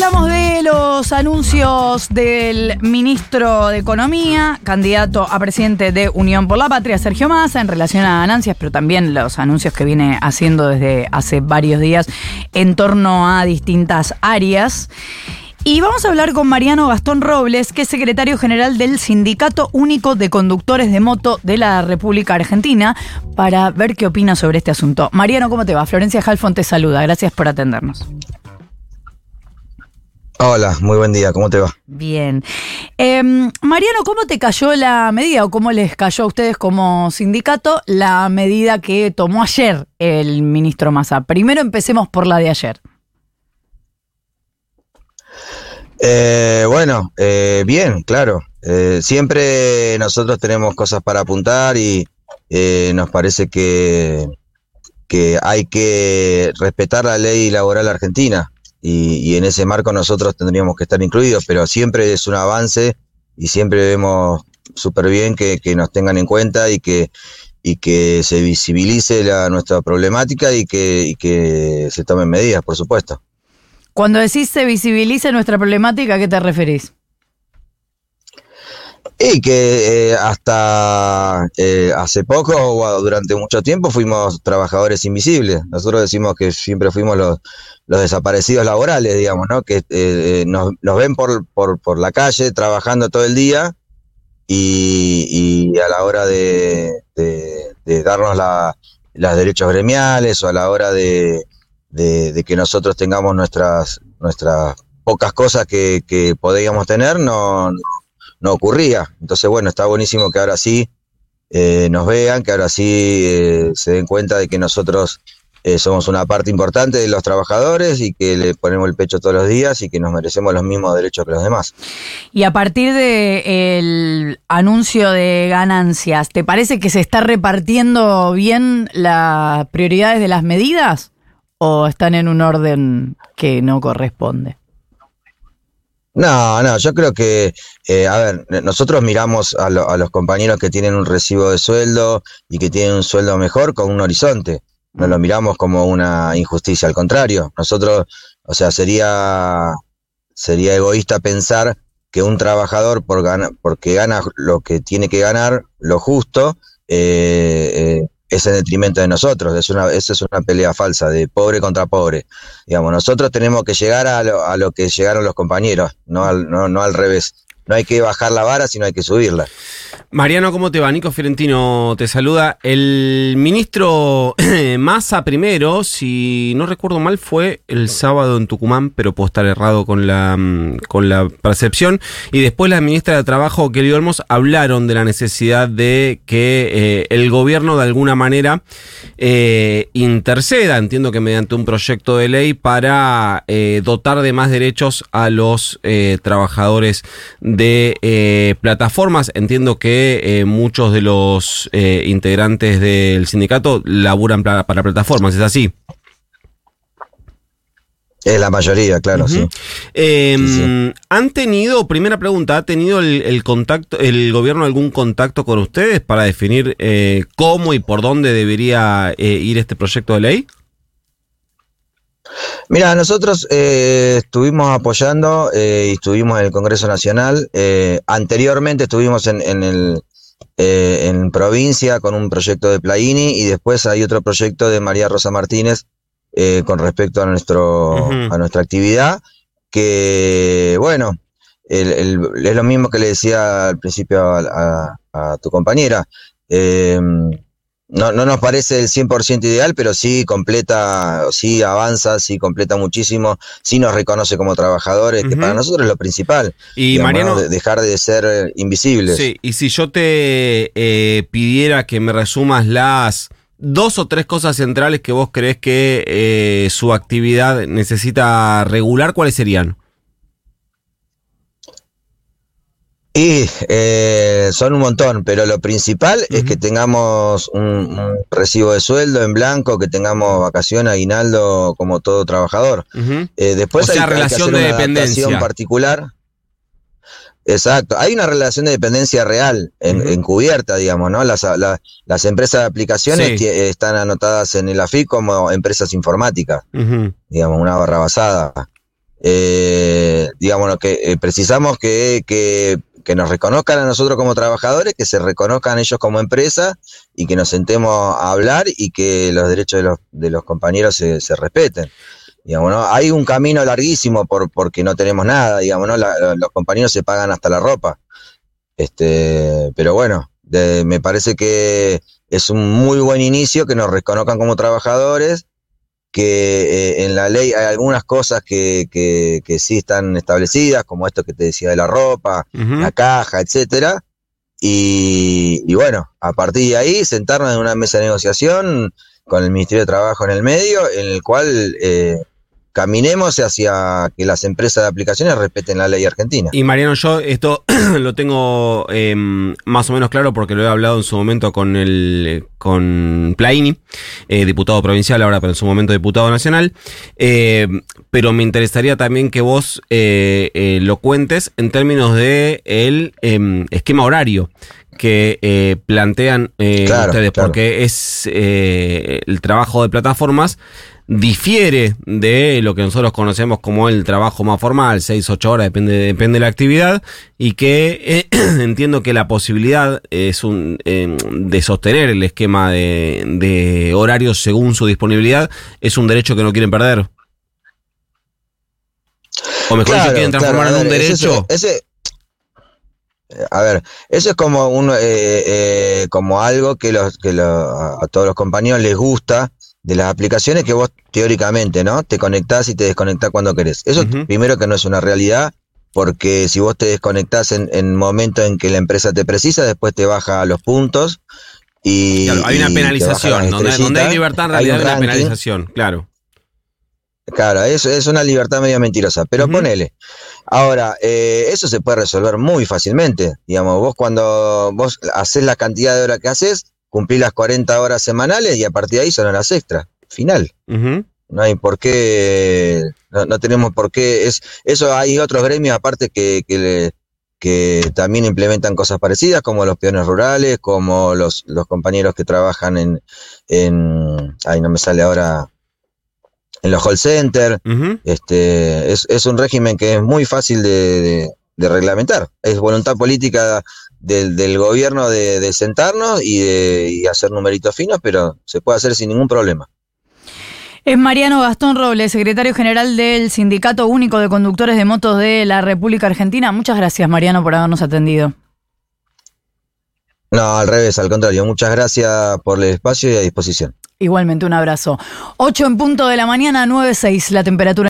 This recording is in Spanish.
hablamos de los anuncios del ministro de Economía, candidato a presidente de Unión por la Patria, Sergio Massa, en relación a ganancias, pero también los anuncios que viene haciendo desde hace varios días en torno a distintas áreas. Y vamos a hablar con Mariano Gastón Robles, que es secretario general del Sindicato Único de Conductores de Moto de la República Argentina, para ver qué opina sobre este asunto. Mariano, ¿cómo te va? Florencia Halfon te saluda. Gracias por atendernos. Hola, muy buen día, ¿cómo te va? Bien. Em, Mariano, ¿cómo te cayó la medida o cómo les cayó a ustedes como sindicato la medida que tomó ayer el ministro Massa? Primero empecemos por la de ayer. Eh, bueno, eh, bien, claro. Eh, siempre nosotros tenemos cosas para apuntar y nos parece que, que hay que respetar la ley laboral argentina y, en ese marco nosotros tendríamos que estar incluidos, pero siempre es un avance y siempre vemos súper bien que, nos tengan en cuenta y que, y que se visibilice la, nuestra problemática y que, y que se tomen medidas, por supuesto. Cuando decís se visibilice nuestra problemática, ¿a qué te referís? Y que eh, hasta eh, hace poco o durante mucho tiempo fuimos trabajadores invisibles. Nosotros decimos que siempre fuimos los, los desaparecidos laborales, digamos, ¿no? Que eh, nos, ven por, por, la calle trabajando todo el día y, a la hora de, darnos la, los derechos gremiales o a la hora de, que nosotros tengamos nuestras, nuestras pocas cosas que, que podíamos tener, no ocurría. Entonces, bueno, está buenísimo que ahora sí eh, nos vean, que ahora sí eh, se den cuenta de que nosotros eh, somos una parte importante de los trabajadores y que le ponemos el pecho todos los días y que nos merecemos los mismos derechos que los demás. Y a partir del anuncio de ganancias, ¿te parece que se está repartiendo bien las prioridades de las medidas o están en un orden que no corresponde? No, no, yo creo que, eh, a ver, nosotros miramos a, a, los compañeros que tienen un recibo de sueldo y que tienen un sueldo mejor con un horizonte. No lo miramos como una injusticia, al contrario, nosotros, o sea, sería, sería egoísta pensar que un trabajador por gana, porque gana lo que tiene que ganar, lo justo, eh, eh, es en detrimento de nosotros. Es una, esa es una pelea falsa de pobre contra pobre. Digamos, nosotros tenemos que llegar a lo, a lo que llegaron los compañeros, no al, no, no al revés no hay que bajar la vara, sino hay que subirla. Mariano, ¿cómo te va? Nico Fiorentino te saluda. El ministro Massa primero, si no recuerdo mal, fue el sábado en Tucumán, pero puedo estar errado con la, mm, con la percepción. Y después la ministra de Trabajo, Kelly Olmos, hablaron de la necesidad de que eh, el gobierno de alguna manera eh, interceda, entiendo que mediante un proyecto de ley, para eh, dotar de más derechos a los trabajadores eh, plataformas. Entiendo que eh, muchos de los eh, integrantes del sindicato laburan para, plataformas, ¿es así? Es la mayoría, claro, em, sí. ¿Han tenido, primera pregunta, ¿ha tenido el, contacto, el gobierno algún contacto con ustedes para definir cómo y por dónde debería ir este proyecto de ley? Mira, nosotros eh, estuvimos apoyando eh, y estuvimos en el Congreso Nacional. Eh, anteriormente estuvimos en, en el en provincia con un proyecto de Plaini y después hay otro proyecto de María Rosa Martínez con respecto a nuestro a nuestra actividad que bueno es lo mismo que le decía al principio a, a tu compañera. No, no nos parece el 100% ideal, pero sí completa, sí avanza, sí completa muchísimo, sí nos reconoce como trabajadores, que para nosotros es lo principal. Y Mariano, dejar de ser invisibles. Sí, y si yo te eh, pidiera que me resumas las dos o tres cosas centrales que vos crees que eh, su actividad necesita regular, ¿cuáles serían? Y eh, son un montón, pero lo principal es que tengamos un, recibo de sueldo en blanco, que tengamos vacación, aguinaldo como todo trabajador. eh, después hay, relación de dependencia particular. Exacto, hay una relación de dependencia real, encubierta, digamos, ¿no? Las, las empresas de aplicaciones están anotadas en el AFIC como empresas informáticas, digamos, una barra basada. Eh, digamos, que eh, precisamos que, que, que, nos reconozcan a nosotros como trabajadores, que se reconozcan ellos como empresa y que nos sentemos a hablar y que los derechos de los, de los compañeros se, se respeten. Digamos, ¿no? Hay un camino larguísimo por, porque no tenemos nada, digamos, ¿no? Los compañeros se pagan hasta la ropa. Este, pero bueno, me parece que es un muy buen inicio que nos reconozcan como trabajadores, que eh, en la ley hay algunas cosas que, que, que, sí están establecidas, como esto que te decía de la ropa, uh -huh. la caja, etcétera. Y, y, bueno, a partir de ahí sentarnos en una mesa de negociación con el Ministerio de Trabajo en el medio, en el cual eh, caminemos hacia que las empresas de aplicaciones respeten la ley argentina. Y Mariano, yo esto lo tengo eh, más o menos claro porque lo he hablado en su momento con el con Plaini, eh, diputado provincial ahora, pero en su momento diputado nacional. Eh, pero me interesaría también que vos eh, lo cuentes en términos de el em, esquema horario que eh, plantean eh, claro, ustedes, claro. porque es eh, el trabajo de plataformas difiere de lo que nosotros conocemos como el trabajo más formal, 6, 8 horas, depende, depende de la actividad, y que eh, entiendo que la posibilidad es un, eh, de sostener el esquema de, de, horarios según su disponibilidad es un derecho que no quieren perder. O mejor claro, si quieren transformar claro, en un derecho. Ese, ese, a ver, eso es como un, eh, eh, como algo que, los, que lo, a todos los compañeros les gusta de las aplicaciones que vos teóricamente, ¿no? Te conectás y te desconectás cuando querés. Eso uh -huh. primero que no es una realidad, porque si vos te desconectás en, en momento en que la empresa te precisa, después te baja los puntos y... Claro, hay una penalización, donde, donde, hay libertad en realidad hay, una penalización, claro. Claro, eso es una libertad medio mentirosa, pero uh -huh. ponele. Ahora, eh, eso se puede resolver muy fácilmente. Digamos, vos cuando vos haces la cantidad de horas que haces, cumplís las 40 horas semanales y a partir de ahí son horas extra. Final. Uh -huh. No hay por qué, no, no, tenemos por qué. Es, eso hay otros gremios aparte que, que, le, que también implementan cosas parecidas, como los peones rurales, como los, los compañeros que trabajan en, en, ay, no me sale ahora, en los call centers. Uh -huh. este, es, es, un régimen que es muy fácil de, de, de reglamentar. Es voluntad política del, del gobierno de, de, sentarnos y de y hacer numeritos finos, pero se puede hacer sin ningún problema. Es Mariano Gastón Robles, secretario general del Sindicato Único de Conductores de Motos de la República Argentina. Muchas gracias, Mariano, por habernos atendido. No, al revés, al contrario. Muchas gracias por el espacio y a disposición. Igualmente, un abrazo. 8 en punto de la mañana, 9.6 la temperatura.